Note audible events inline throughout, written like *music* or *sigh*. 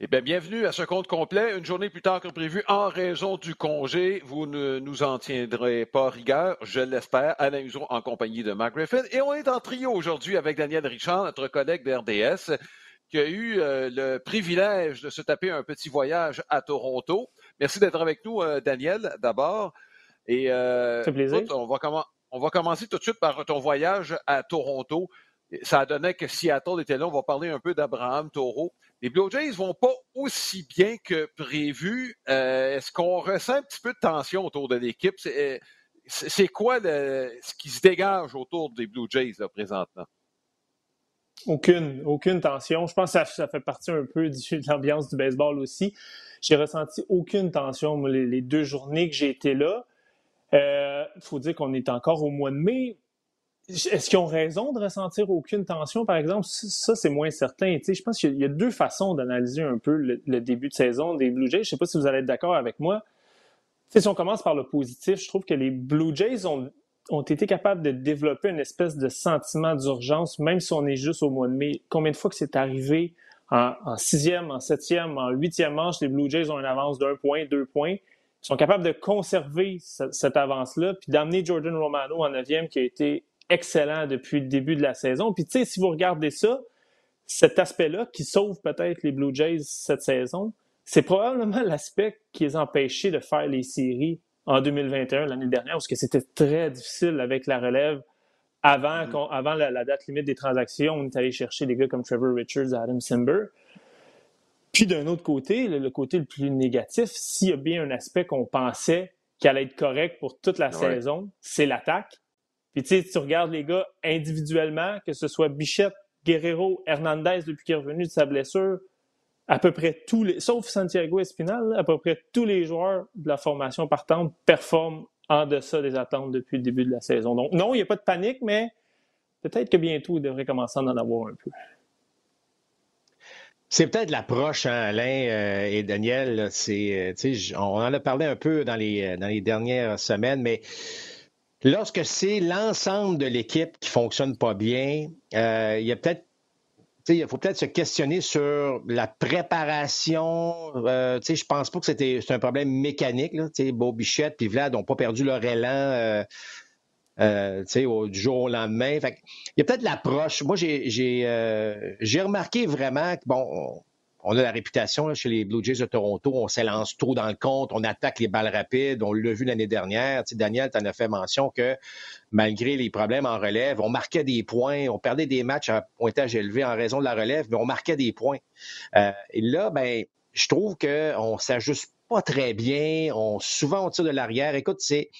Eh bien, bienvenue à ce compte complet. Une journée plus tard que prévu en raison du congé. Vous ne nous en tiendrez pas rigueur, je l'espère, à la maison en compagnie de Mark Griffin. Et on est en trio aujourd'hui avec Daniel Richard, notre collègue d'RDS, qui a eu euh, le privilège de se taper un petit voyage à Toronto. Merci d'être avec nous, euh, Daniel, d'abord. Et euh, plaisir. on, va on va commencer tout de suite par ton voyage à Toronto. Ça a donné que Seattle était là. On va parler un peu d'Abraham Taureau. Les Blue Jays vont pas aussi bien que prévu. Euh, est-ce qu'on ressent un petit peu de tension autour de l'équipe? C'est euh, quoi ce qui se dégage autour des Blue Jays présentement? Aucune, aucune tension. Je pense que ça, fait partie un peu de l'ambiance du baseball aussi. J'ai ressenti aucune tension les, deux journées que j'ai été là. Il euh, faut dire qu'on est encore au mois de mai. Est-ce qu'ils ont raison de ressentir aucune tension, par exemple? Ça, c'est moins certain. je pense qu'il y a deux façons d'analyser un peu le, début de saison des Blue Jays. Je ne sais pas si vous allez être d'accord avec moi. si on commence par le positif, je trouve que les Blue Jays ont, été capables de développer une espèce de sentiment d'urgence, même si on est juste au mois de mai. Combien de fois que c'est arrivé en, sixième, en septième, en huitième manche, les Blue Jays ont une avance d'un point, deux points. Ils sont capables de conserver cette avance-là, puis d'amener Jordan Romano en neuvième, qui a été excellent depuis le début de la saison. Puis, tu sais, si vous regardez ça, cet aspect-là qui sauve peut-être les Blue Jays cette saison, c'est probablement l'aspect qui les a empêchés de faire les séries en 2021, l'année dernière, parce que c'était très difficile avec la relève. Avant, mm-hmm. avant la, date limite des transactions, on est allé chercher des gars comme Trevor Richards, Adam Simber. Puis d'un autre côté, le, côté le plus négatif, s'il y a bien un aspect qu'on pensait qui allait être correct pour toute la saison, c'est l'attaque. Puis tu sais, tu regardes les gars individuellement, que ce soit Bichette, Guerrero, Hernandez depuis qu'il est revenu de sa blessure, à peu près tous les, sauf Santiago Espinal, à peu près tous les joueurs de la formation partante performent en deçà des attentes depuis le début de la saison. Donc non, il n'y a pas de panique, mais peut-être que bientôt, il devrait commencer à en avoir un peu. C'est peut-être l'approche, hein, Alain euh, et Daniel. C'est, euh, on en a parlé un peu dans les, dans les dernières semaines, mais Lorsque c'est l'ensemble de l'équipe qui fonctionne pas bien, euh, il y a peut-être il faut peut-être se questionner sur la préparation. Euh, je pense pas que c'était un problème mécanique. Là, Beau Bichette et Vlad n'ont pas perdu leur élan euh, euh du jour au lendemain. Fait, il y a peut-être l'approche. Moi, euh, j'ai remarqué vraiment que, bon, on a la réputation chez les Blue Jays de Toronto, on s'élance trop dans le compte, on attaque les balles rapides, on l'a vu l'année dernière. Tu Daniel, tu en as fait mention que malgré les problèmes en relève, on marquait des points, on perdait des matchs à pointage élevé en raison de la relève, mais on marquait des points. Euh, et là, ben, je trouve qu'on s'ajuste pas très bien, on souvent on tire de l'arrière. Écoute, c'est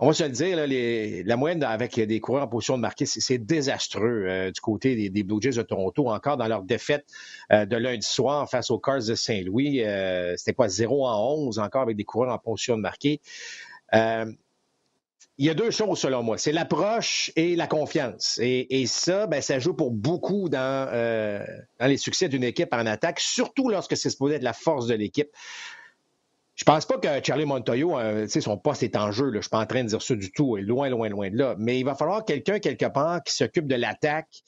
on va se le dire, la moyenne avec des coureurs en position de marquer, c'est désastreux euh, du côté des, Blue Jays de Toronto. Encore dans leur défaite euh, de lundi soir face aux Cars de Saint-Louis, euh, c'était quoi, 0 en 11 encore avec des coureurs en position de marquer. il y a deux choses selon moi, c'est l'approche et la confiance. Et, ça, ben, ça joue pour beaucoup dans, dans les succès d'une équipe en attaque, surtout lorsque c'est supposé être la force de l'équipe. Je pense pas que Charlie Montoyo, euh, son poste est en jeu. Là. Je suis pas en train de dire ça du tout. Loin, loin, loin de là. Mais il va falloir quelqu'un, quelque part, qui s'occupe de l'attaque,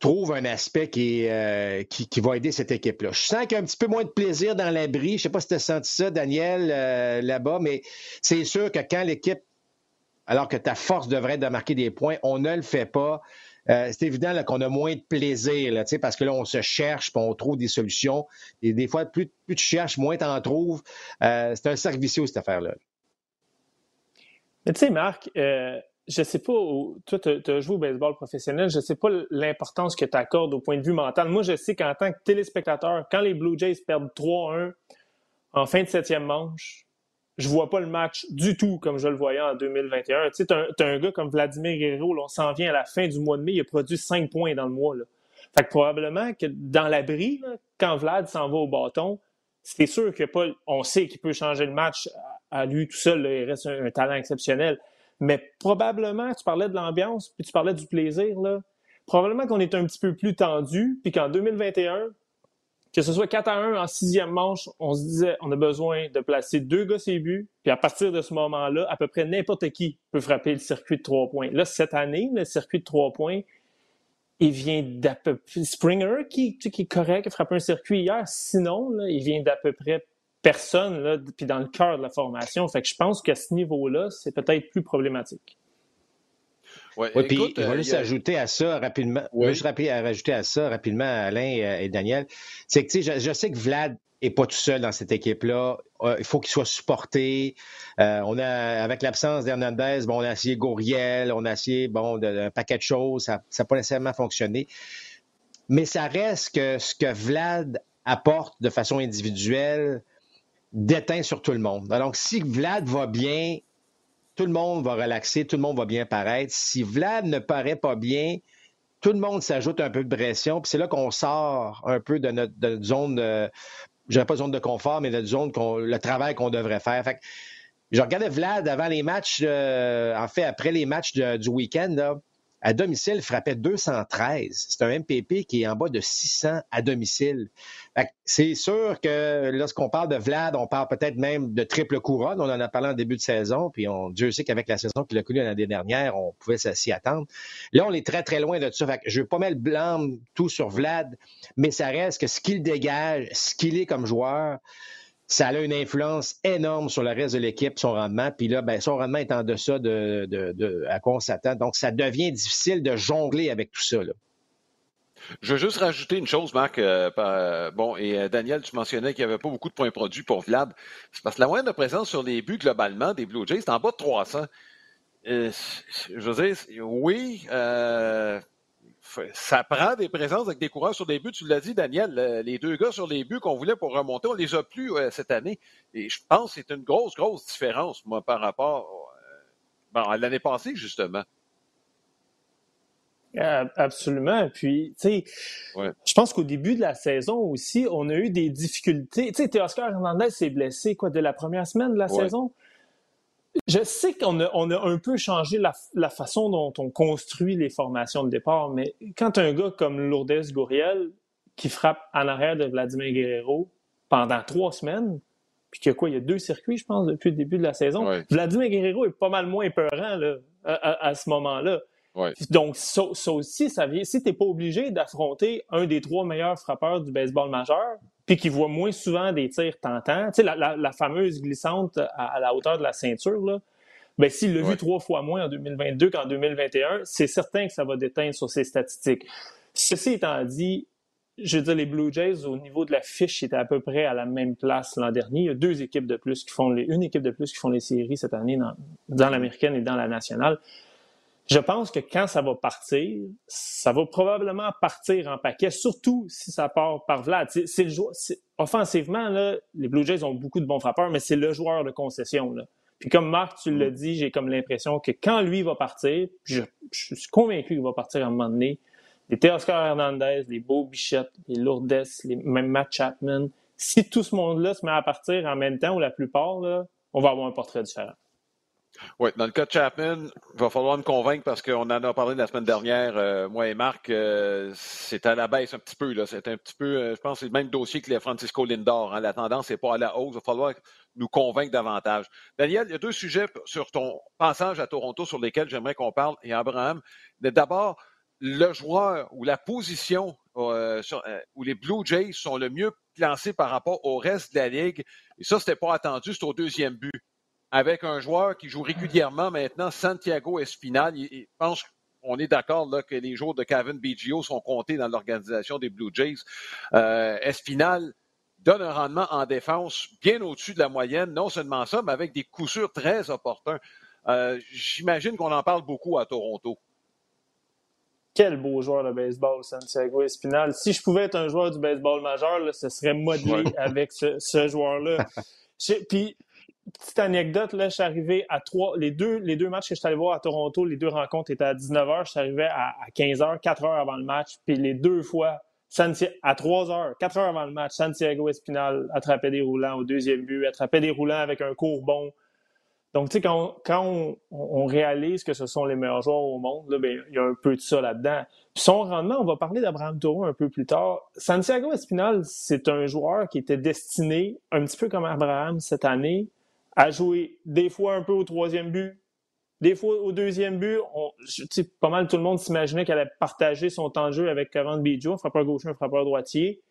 trouve un aspect qui, euh, qui, va aider cette équipe-là. Je sens qu'il y a un petit peu moins de plaisir dans l'abri. Je sais pas si tu as senti ça, Daniel, euh, là-bas, mais c'est sûr que quand l'équipe, alors que ta force devrait être de marquer des points, on ne le fait pas. Euh, c'est évident qu'on a moins de plaisir, parce que là, on se cherche, puis on trouve des solutions. Et des fois, plus, tu cherches, moins tu en trouves. Euh, c'est un cercle vicieux, cette affaire-là. Mais tu sais, Marc, euh, je sais pas, toi, tu as joué au baseball professionnel, je sais pas l'importance que tu accordes au point de vue mental. Moi, je sais qu'en tant que téléspectateur, quand les Blue Jays perdent 3-1 en fin de septième manche, je vois pas le match du tout comme je le voyais en 2021. Tu sais, as, un gars comme Vladimir Guerrero, on s'en vient à la fin du mois de mai, il a produit 5 points dans le mois. Fait que probablement que dans l'abri, quand Vlad s'en va au bâton, c'est sûr que on sait qu'il peut changer le match à lui tout seul, il reste un, talent exceptionnel. Mais probablement, tu parlais de l'ambiance, puis tu parlais du plaisir. Probablement qu'on est un petit peu plus tendu, puis qu'en 2021, que ce soit 4 à 1 en sixième manche, on se disait on a besoin de placer deux gars ses buts, puis à partir de ce moment-là, à peu près n'importe qui peut frapper le circuit de trois points. Là, cette année, le circuit de trois points, il vient d'à peu près. Springer, qui, qui est correct, a frappé un circuit hier. Sinon, il vient d'à peu près personne, puis dans le cœur de la formation. Fait que je pense qu'à ce niveau-là, c'est peut-être plus problématique. Ouais, puis je vais juste ajouter à ça rapidement. Je vais juste rajouter à ça rapidement, Alain euh, et Daniel. C'est que, tu sais, je, sais que Vlad n'est pas tout seul dans cette équipe-là. Euh, il faut qu'il soit supporté. Euh, on a, avec l'absence d'Hernandez, bon, on a essayé Gauriel, on a essayé bon, un paquet de choses. Ça n'a pas nécessairement fonctionné. Mais ça reste que ce que Vlad apporte de façon individuelle déteint sur tout le monde. Donc, si Vlad va bien, tout le monde va relaxer, tout le monde va bien paraître. Si Vlad ne paraît pas bien, tout le monde s'ajoute un peu de pression, puis c'est là qu'on sort un peu de notre, zone, de, je dirais pas zone de confort, mais de zone, le travail qu'on devrait faire. Fait je regardais Vlad avant les matchs, euh, en fait, après les matchs du week-end, à domicile, frappait 213. C'est un MPP qui est en bas de 600 à domicile. C'est sûr que lorsqu'on parle de Vlad, on parle peut-être même de triple couronne. On en a parlé en début de saison, puis on, Dieu sait qu'avec la saison qu'il a connue l'année dernière, on pouvait s'y attendre. Là, on est très, très loin de ça. Fait je ne veux pas mettre blanc tout sur Vlad, mais ça reste que ce qu'il dégage, ce qu'il est comme joueur, ça a une influence énorme sur le reste de l'équipe, son rendement. Puis là, ben, son rendement est en deçà de, de, à quoi on s'attend. Donc, ça devient difficile de jongler avec tout ça. Je veux juste rajouter une chose, Marc. Euh, euh, bon, et euh, Daniel, tu mentionnais qu'il n'y avait pas beaucoup de points produits pour Vlad. C'est parce que la moyenne de présence sur les buts globalement des Blue Jays, c'est en bas de 300. je veux dire, oui, ça prend des présences avec des coureurs sur des buts. Tu l'as dit, Daniel, les deux gars sur les buts qu'on voulait pour remonter, on les a plus euh, cette année. Et je pense que c'est une grosse, grosse différence, moi, par rapport euh, à l'année passée, justement. Absolument. Puis, tu sais, je pense qu'au début de la saison aussi, on a eu des difficultés. Tu sais, Oscar Hernandez s'est blessé, quoi, de la première semaine de la saison? Je sais qu'on a, on a un peu changé la, façon dont on construit les formations de départ, mais quand un gars comme Lourdes Gouriel, qui frappe en arrière de Vladimir Guerrero pendant trois semaines, puis qu'il y a quoi, il y a deux circuits, je pense, depuis le début de la saison, Vladimir Guerrero est pas mal moins peurant là, à, ce moment-là. Donc, ça, aussi, ça vient. Si tu n'es pas obligé d'affronter un des trois meilleurs frappeurs du baseball majeur, puis qui voit moins souvent des tirs tentants. Tu sais, la, fameuse glissante à, la hauteur de la ceinture, là, ben, s'il l'a vu trois fois moins en 2022 qu'en 2021, c'est certain que ça va déteindre sur ses statistiques. Ceci étant dit, je veux dire, les Blue Jays, au niveau de la fiche, étaient à peu près à la même place l'an dernier. Il y a deux équipes de plus qui font les, une équipe de plus qui font les séries cette année dans, dans l'américaine et dans la nationale. Je pense que quand ça va partir, ça va probablement partir en paquet, surtout si ça part par Vlad. C'est, le offensivement, là, les Blue Jays ont beaucoup de bons frappeurs, mais c'est le joueur de concession. Là. Puis comme Marc, tu l'as mm. dit, j'ai comme l'impression que quand lui va partir, je, je suis convaincu qu'il va partir à un moment donné, les Teoscar Hernandez, les Beau Bichette, les Lourdes, les, même Matt Chapman, si tout ce monde-là se met à partir en même temps, ou la plupart, là, on va avoir un portrait différent. Oui, dans le cas de Chapman, il va falloir me convaincre parce qu'on en a parlé la semaine dernière, euh, moi et Marc, euh, c'est à la baisse un petit peu. Là. C'est un petit peu, euh, je pense c'est le même dossier que les Francisco Lindor. Hein. La tendance n'est pas à la hausse. Il va falloir nous convaincre davantage. Daniel, il y a deux sujets sur ton passage à Toronto sur lesquels j'aimerais qu'on parle. Et Abraham, d'abord, le joueur ou la position où les Blue Jays sont le mieux placés par rapport au reste de la Ligue. Et ça, c'était pas attendu, c'est au deuxième but avec un joueur qui joue régulièrement maintenant, Santiago Espinal. Je pense qu'on est d'accord là que les jours de Kevin Biggio sont comptés dans l'organisation des Blue Jays. Euh, Espinal donne un rendement en défense bien au-dessus de la moyenne, non seulement ça, mais avec des coups sûrs très opportuns. Euh, j'imagine qu'on en parle beaucoup à Toronto. Quel beau joueur de baseball, Santiago Espinal. Si je pouvais être un joueur du baseball majeur, ce serait modelé avec ce, ce joueur-là. *laughs* Puis petite anecdote, là, je suis arrivé à trois. Les deux, les deux matchs que je suis allé voir à Toronto, les deux rencontres étaient à 19h. Je suis arrivé à, 15h, 4 h avant le match. Puis les deux fois, à 3 h, 4 h avant le match, Santiago Espinal attrapait des roulants au deuxième but, attrapait des roulants avec un court bon. Donc, tu sais, quand, on, réalise que ce sont les meilleurs joueurs au monde, là, ben, il y a un peu de ça là-dedans. son rendement, on va parler d'Abraham Toro un peu plus tard. Santiago Espinal, c'est un joueur qui était destiné, un petit peu comme Abraham cette année, à jouer des fois un peu au troisième but, Des fois, au deuxième but, on, pas mal tout le monde s'imaginait qu'elle allait partager son temps de jeu avec Kevin Bijou, un frappeur gaucher, un frappeur droitier.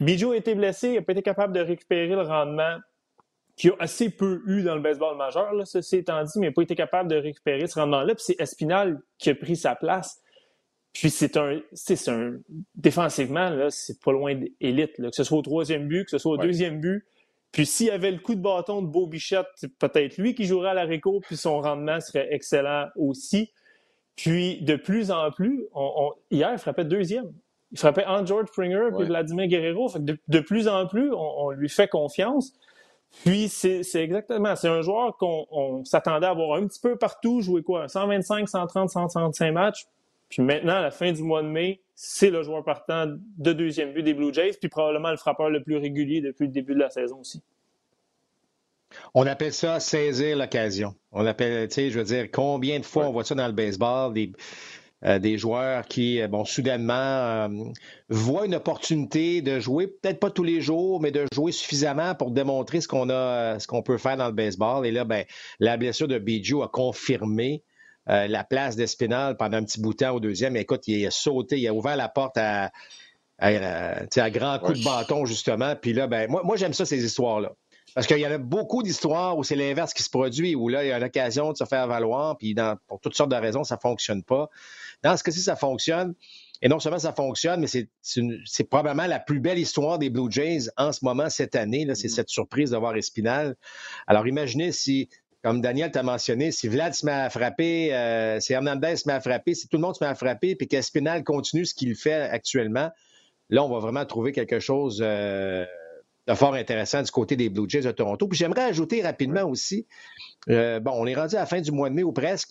Bijou a été blessé, il n'a pas été capable de récupérer le rendement qu'il a assez peu eu dans le baseball majeur, là, ceci étant dit, mais il n'a pas été capable de récupérer ce rendement-là. Puis c'est Espinal qui a pris sa place. Puis c'est un, c'est un, défensivement, là, c'est pas loin d'élite, que ce soit au troisième but, que ce soit au deuxième but. Puis s'il y avait le coup de bâton de Beau Bichette, c'est peut-être lui qui jouerait à la réco, puis son rendement serait excellent aussi. Puis de plus en plus, on, hier, il frappait deuxième. Il frappait en George Springer puis Vladimir Guerrero. de, plus en plus, on, lui fait confiance. Puis c'est exactement, c'est un joueur qu'on s'attendait à voir un petit peu partout, jouer quoi, 125, 130, 135 matchs. Puis maintenant, à la fin du mois de mai, c'est le joueur partant de deuxième but des Blue Jays, puis probablement le frappeur le plus régulier depuis le début de la saison aussi. On appelle ça saisir l'occasion. On appelle, tu sais, je veux dire, combien de fois on voit ça dans le baseball, des, euh, des joueurs qui, euh, bon, soudainement, euh, voient une opportunité de jouer, peut-être pas tous les jours, mais de jouer suffisamment pour démontrer ce qu'on a, ce qu'on peut faire dans le baseball. Et là, ben, la blessure de Bijou a confirmé euh, la place d'Espinal pendant un petit bout de temps au deuxième. écoute, il a sauté, il a ouvert la porte à, à, à grand coup de bâton, justement. Puis là, ben, moi, moi j'aime ça, ces histoires-là. Parce qu'il y en a beaucoup d'histoires où c'est l'inverse qui se produit, où là, il y a l'occasion de se faire valoir, puis pour toutes sortes de raisons, ça ne fonctionne pas. Dans ce cas-ci, ça fonctionne. Et non seulement ça fonctionne, mais c'est probablement la plus belle histoire des Blue Jays en ce moment, cette année. C'est mm-hmm. cette surprise d'avoir Espinal. Alors imaginez si comme Daniel t'a mentionné, si Vlad se met à frapper, euh, si Hernandez se met à frapper, si tout le monde se met à frapper, puis qu'Espinal continue ce qu'il fait actuellement, là, on va vraiment trouver quelque chose euh, de fort intéressant du côté des Blue Jays de Toronto. Puis j'aimerais ajouter rapidement aussi, euh, bon, on est rendu à la fin du mois de mai ou presque.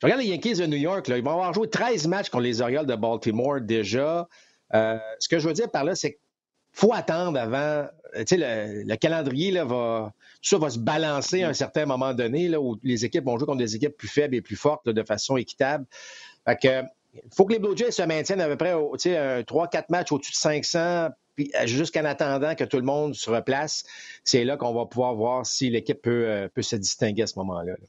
Je regarde les Yankees de New York, là, ils vont avoir joué 13 matchs contre les Orioles de Baltimore déjà. ce que je veux dire par là, c'est qu'il faut attendre avant euh, le, le, calendrier là, va, tout ça va se balancer à un certain moment donné là, où les équipes vont jouer contre des équipes plus faibles et plus fortes de façon équitable. Fait que, faut que les Blue Jays se maintiennent à peu près 3-4 matchs au-dessus de 500 puis euh, jusqu'en attendant que tout le monde se replace, c'est là qu'on va pouvoir voir si l'équipe peut, euh, peut se distinguer à ce moment-là. là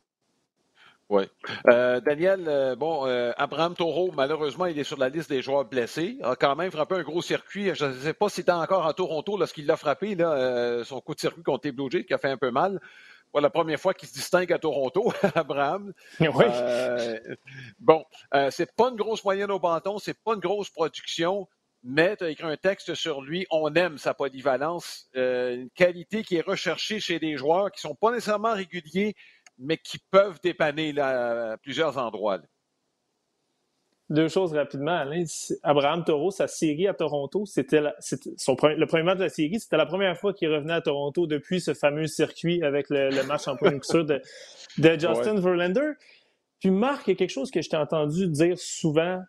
oui. Euh, Daniel, euh, bon, euh, Abraham Taureau, malheureusement, il est sur la liste des joueurs blessés. Il a quand même frappé un gros circuit. Je ne sais pas s'il était encore à Toronto lorsqu'il l'a frappé, là, son coup de circuit contre les Blue Jays, qui a fait un peu mal. Pour la première fois qu'il se distingue à Toronto, *laughs* Abraham. Oui. bon, c'est pas une grosse moyenne au bâton, c'est pas une grosse production, mais tu as écrit un texte sur lui. On aime sa polyvalence, une qualité qui est recherchée chez des joueurs qui sont pas nécessairement réguliers, mais qui peuvent dépanner là, à plusieurs endroits. Deux choses rapidement, Alain. Abraham Taureau, sa série à Toronto, c'était le premier match de la série, c'était la première fois qu'il revenait à Toronto depuis ce fameux circuit avec le, match en point de, de Justin Verlander. Puis Marc, il y a quelque chose que je t'ai entendu dire souvent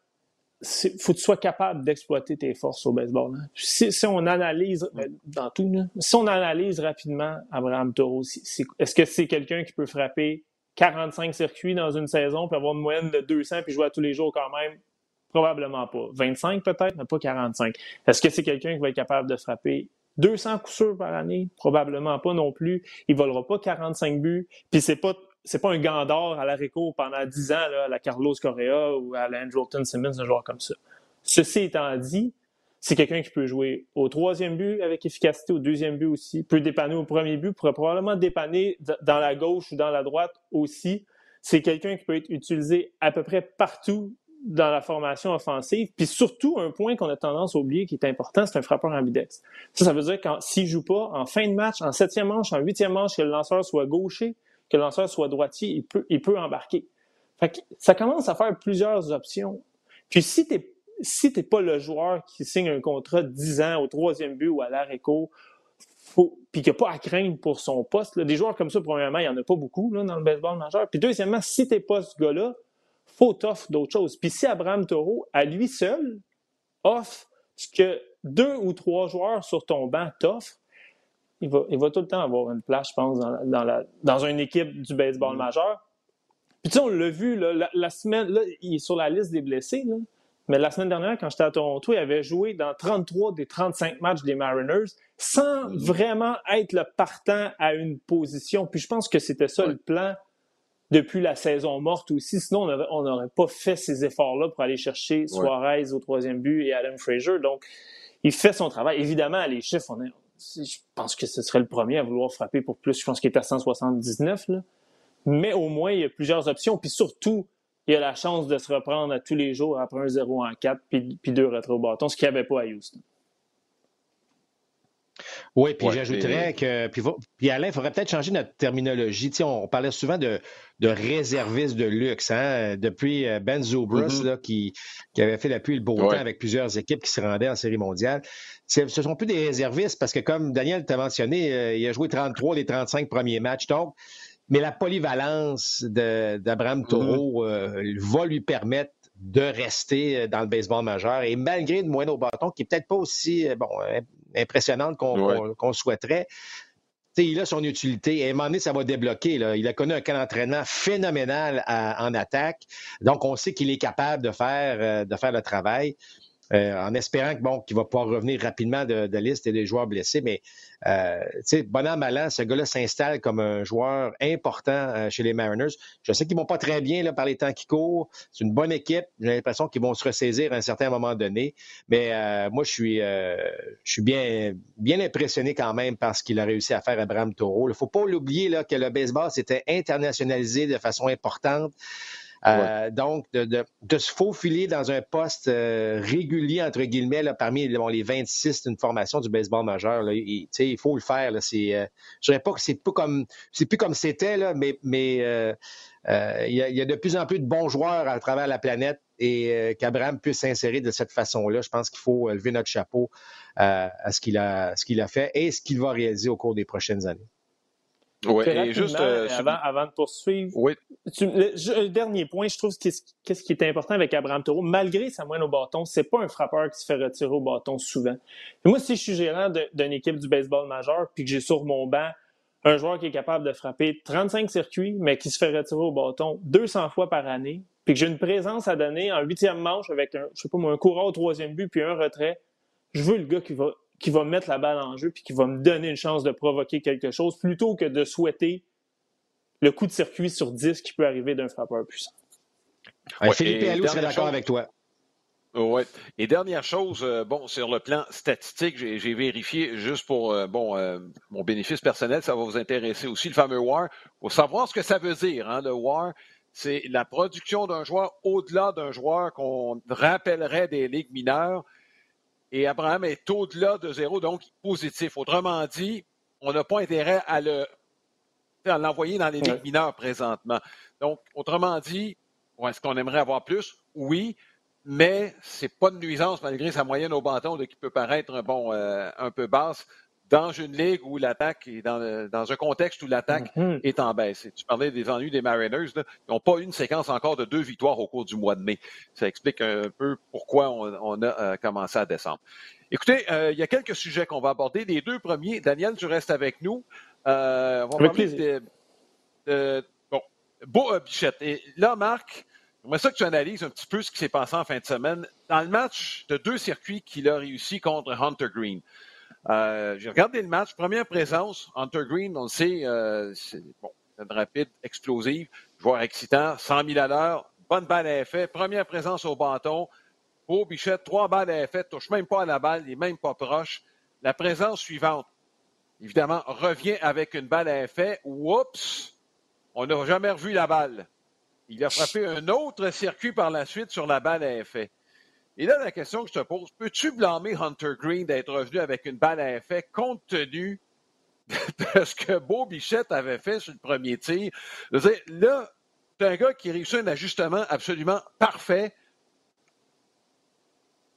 faut que tu sois capable d'exploiter tes forces au baseball. Hein. Si, on analyse, ben, dans tout, si on analyse rapidement Abraham Toro, est-ce que c'est quelqu'un qui peut frapper 45 circuits dans une saison puis avoir une moyenne de 200 puis jouer à tous les jours quand même? Probablement pas. 25 peut-être, mais pas 45. Est-ce que c'est quelqu'un qui va être capable de frapper 200 coups sûrs par année? Probablement pas non plus. Il volera pas 45 buts. Puis c'est pas c'est pas un gant d'or à la Réco pendant 10 ans, là, à la Carlos Correa ou à la Simmons, un joueur comme ça. Ceci étant dit, c'est quelqu'un qui peut jouer au troisième but avec efficacité, au deuxième but aussi, peut dépanner au premier but, pourrait probablement dépanner dans la gauche ou dans la droite aussi. C'est quelqu'un qui peut être utilisé à peu près partout dans la formation offensive. Puis surtout, un point qu'on a tendance à oublier qui est important, c'est un frappeur ambidex. Ça, ça veut dire que s'il joue pas en fin de match, en septième manche, en huitième manche, que le lanceur soit gaucher, que le lanceur soit droitier, il peut, il peut embarquer. Fait ça commence à faire plusieurs options. Puis si tu si pas le joueur qui signe un contrat de 10 ans au troisième but ou à l'arrêt-co, puis qui n'a pas à craindre pour son poste, des joueurs comme ça, premièrement, il n'y en a pas beaucoup là, dans le baseball majeur. Puis deuxièmement, si tu n'es pas ce gars-là, faut t'offrir d'autres choses. Puis si Abraham Taureau, à lui seul, offre ce que deux ou trois joueurs sur ton banc t'offrent, il va, il va tout le temps avoir une place, je pense, dans, dans, la, dans une équipe du baseball mm. majeur. Puis tu sais, on l'a vu, là, la, semaine, là, il est sur la liste des blessés, là. mais la semaine dernière, quand j'étais à Toronto, il avait joué dans 33 des 35 matchs des Mariners sans mm. vraiment être le partant à une position. Puis je pense que c'était ça le plan depuis la saison morte aussi. Sinon, on n'aurait pas fait ces efforts-là pour aller chercher Suarez au troisième but et Adam Frazier. Donc, il fait son travail. Évidemment, les chiffres, on est, je pense que ce serait le premier à vouloir frapper pour plus. Je pense qu'il est à 179. Là. Mais au moins, il y a plusieurs options. Puis surtout, il a la chance de se reprendre à tous les jours après un 0 en 4 puis, puis deux bâton, ce qu'il n'y avait pas à Houston. Oui, puis j'ajouterais que. Puis, Alain, il faudrait peut-être changer notre terminologie. on, parlait souvent de, de réservistes de luxe. Hein? Depuis euh, Ben Zobrist, mm-hmm. qui, qui, avait fait la pluie le beau temps avec plusieurs équipes qui se rendaient en Série mondiale. Ce ne sont plus des réservistes parce que, comme Daniel t'a mentionné, euh, il a joué 33 des 35 premiers matchs. Donc, mais la polyvalence d'Abraham Taureau mm-hmm. euh, va lui permettre de rester dans le baseball majeur. Et malgré de moindre au bâton, qui n'est peut-être pas aussi bon, impressionnante qu'on souhaiterait. il a son utilité. Et à un moment donné, ça va débloquer. Il a connu un camp d'entraînement phénoménal en attaque. Donc, on sait qu'il est capable de faire, euh, de faire le travail. Euh, en espérant bon, qu'il va pouvoir revenir rapidement de, de liste et des joueurs blessés. Mais euh, bon an, mal an, ce gars-là s'installe comme un joueur important euh, chez les Mariners. Je sais qu'ils vont pas très bien là, par les temps qui courent. C'est une bonne équipe. J'ai l'impression qu'ils vont se ressaisir à un certain moment donné. Mais euh, moi, je suis, je bien, bien impressionné quand même par ce qu'il a réussi à faire à Bram Taureau. Il faut pas l'oublier que le baseball s'était internationalisé de façon importante. Euh, donc, de, se faufiler dans un poste euh, régulier, entre guillemets, parmi les 26 d'une formation du baseball majeur, il, il faut le faire. Là, c'est, euh, je dirais pas que c'est plus comme c'est plus comme c'était, mais, mais il, y a, de plus en plus de bons joueurs à travers la planète et qu'Abraham puisse s'insérer de cette façon-là. Je pense qu'il faut lever notre chapeau à ce qu'il a fait et ce qu'il va réaliser au cours des prochaines années. Oui, et juste euh, avant, de poursuivre, oui. le, dernier point, je trouve qu'est-ce qui est important avec Abraham Taureau, malgré sa moine au bâton, c'est pas un frappeur qui se fait retirer au bâton souvent. moi, si je suis gérant d'une équipe du baseball majeur, puis que j'ai sur mon banc un joueur qui est capable de frapper 35 circuits, mais qui se fait retirer au bâton 200 fois par année, puis que j'ai une présence à donner en huitième manche avec un, je sais pas moi, un courant au troisième but puis un retrait, je veux le gars qui va qui va mettre la balle en jeu puis qui va me donner une chance de provoquer quelque chose plutôt que de souhaiter le coup de circuit sur 10 qui peut arriver d'un frappeur puissant. Philippe Allou serait d'accord avec toi. Oui. Et dernière chose, euh, bon, sur le plan statistique, j'ai vérifié juste pour euh, bon euh, mon bénéfice personnel, ça va vous intéresser aussi, le fameux WAR. Pour savoir ce que ça veut dire, hein, le WAR, c'est la production d'un joueur au-delà d'un joueur qu'on rappellerait des ligues mineures et Abraham est au-delà de zéro, donc positif. Autrement dit, on n'a pas intérêt à le l'envoyer dans les ligues mineures présentement. Donc, autrement dit, est-ce qu'on aimerait avoir plus? Oui, mais c'est pas de nuisance malgré sa moyenne au bâton qui peut paraître bon, euh, un peu basse dans une ligue où l'attaque est dans, dans, un contexte où l'attaque mm-hmm. est en baisse. tu parlais des ennuis des Mariners, ils n'ont pas eu une séquence encore de deux victoires au cours du mois de mai. Ça explique un peu pourquoi on, a euh, commencé à descendre. Écoutez, euh, il y a quelques sujets qu'on va aborder. Les deux premiers, Daniel, tu restes avec nous. Euh, on va parler de, de, bon, Beau Bichette. Et là, Marc, j'aimerais ça que tu analyses un petit peu ce qui s'est passé en fin de semaine dans le match de deux circuits qu'il a réussi contre Hunter Green. Euh, j'ai regardé le match. Première présence, Hunter Green, on le sait, euh, c'est bon, une rapide, explosive, joueur excitant, 100 000 à l'heure, bonne balle à effet, première présence au bâton. Beau Bichette, trois balles à effet, touche même pas à la balle, il n'est même pas proche. La présence suivante, évidemment, revient avec une balle à effet. Oups! On n'a jamais revu la balle. Il a frappé un autre circuit par la suite sur la balle à effet. Et là, la question que je te pose, peux-tu blâmer Hunter Green d'être revenu avec une balle à effet compte tenu de *laughs* ce que Beau Bichette avait fait sur le premier tir? Là, c'est un gars qui réussit un ajustement absolument parfait.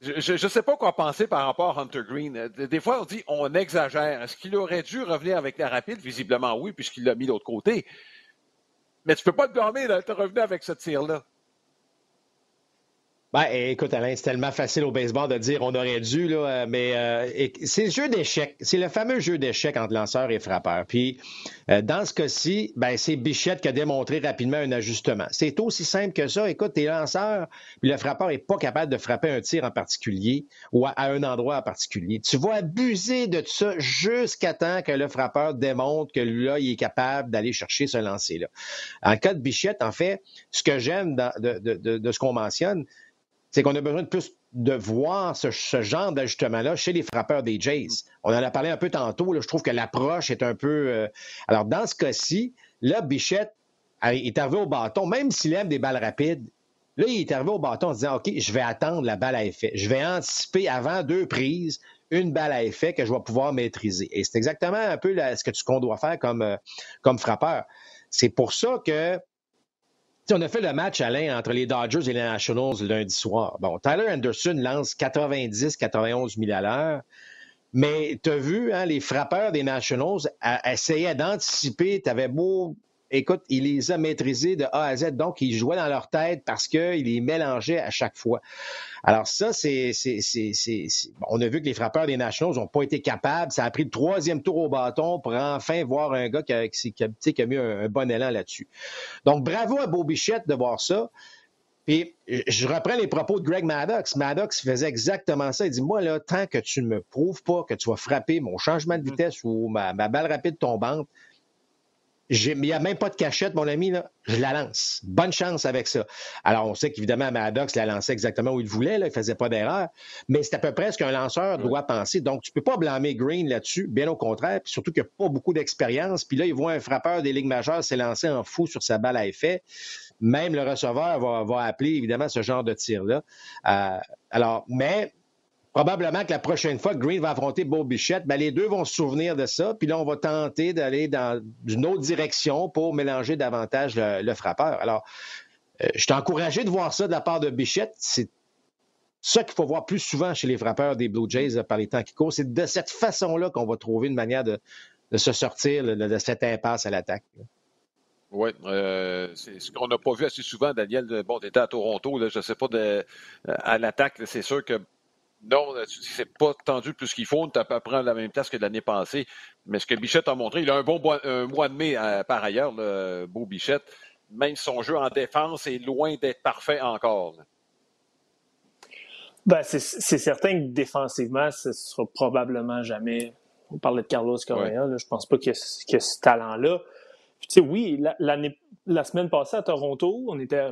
Je ne sais pas quoi penser par rapport à Hunter Green. Des fois, on dit on exagère. Est-ce qu'il aurait dû revenir avec la rapide? Visiblement, oui, puisqu'il l'a mis de l'autre côté. Mais tu ne peux pas te blâmer d'être revenu avec ce tir-là. Ben, écoute, Alain, c'est tellement facile au baseball de dire on aurait dû, là, mais euh, c'est le jeu d'échecs. C'est le fameux jeu d'échecs entre lanceurs et frappeurs. Puis, euh, dans ce cas-ci, ben, c'est Bichette qui a démontré rapidement un ajustement. C'est aussi simple que ça. Écoute, t'es lanceur, puis le frappeur n'est pas capable de frapper un tir en particulier ou à, un endroit en particulier. Tu vas abuser de ça jusqu'à temps que le frappeur démontre que là, il est capable d'aller chercher ce lancer-là. En cas de Bichette, en fait, ce que j'aime de, de ce qu'on mentionne, c'est qu'on a besoin de plus de voir ce, genre d'ajustement-là chez les frappeurs des Jays. On en a parlé un peu tantôt. je trouve que l'approche est un peu. Euh, alors, dans ce cas-ci, là, Bichette est arrivé au bâton, même s'il aime des balles rapides. Là, il est arrivé au bâton en se disant OK, je vais attendre la balle à effet. Je vais anticiper avant deux prises une balle à effet que je vais pouvoir maîtriser. Et c'est exactement un peu ce que tu qu'on doit faire comme, euh, comme frappeur. C'est pour ça que on a fait le match, Alain, entre les Dodgers et les Nationals lundi soir. Bon, Tyler Anderson lance 90-91 000 à l'heure. Mais tu as vu, hein, les frappeurs des Nationals essayaient d'anticiper. Tu avais beau écoute, il les a maîtrisés de A à Z. Donc, il jouait dans leur tête parce qu'il les mélangeait à chaque fois. Alors ça, c'est, on a vu que les frappeurs des Nationals n'ont pas été capables. Ça a pris le troisième tour au bâton pour enfin voir un gars qui a, qui a mis un, bon élan là-dessus. Donc, bravo à Beau Bichette de voir ça. Puis, je reprends les propos de Greg Maddox. Maddox faisait exactement ça. Il dit, moi, là, tant que tu ne me prouves pas que tu vas frapper mon changement de mm. vitesse ou ma, ma balle rapide tombante, il n'y a même pas de cachette, mon ami, là. je la lance. Bonne chance avec ça. Alors, on sait qu'évidemment, Maddox la lançait exactement où il voulait, là, il ne faisait pas d'erreur, mais c'est à peu près ce qu'un lanceur doit penser. Donc, tu ne peux pas blâmer Green là-dessus, bien au contraire, puis surtout qu'il n'a pas beaucoup d'expérience. Puis là, il voit un frappeur des Ligues majeures s'élancer en fou sur sa balle à effet. Même le receveur va, appeler, évidemment, ce genre de tir-là. Euh, alors, mais probablement que la prochaine fois que Green va affronter Beau Bichette, ben, les deux vont se souvenir de ça, puis là, on va tenter d'aller dans une autre direction pour mélanger davantage le, frappeur. Alors, euh, je suis encouragé de voir ça de la part de Bichette. C'est ça qu'il faut voir plus souvent chez les frappeurs des Blue Jays par les temps qui courent. C'est de cette façon-là qu'on va trouver une manière de, se sortir de, cette impasse à l'attaque. Oui, euh, c'est ce qu'on n'a pas vu assez souvent, Daniel. Bon, tu étais à Toronto, là, je ne sais pas, à l'attaque, c'est sûr que non, c'est pas tendu plus qu'il faut. On à peu près la même place que l'année passée. Mais ce que Bichette a montré, il a un bon mois, de mai euh, par ailleurs, le beau Bichette. Même son jeu en défense est loin d'être parfait encore. Ben, c'est certain que défensivement, ce ne sera probablement jamais. On parlait de Carlos Correa, je pense pas qu'il y, a ce talent-là. Tu sais, oui, l'année la semaine passée à Toronto, on était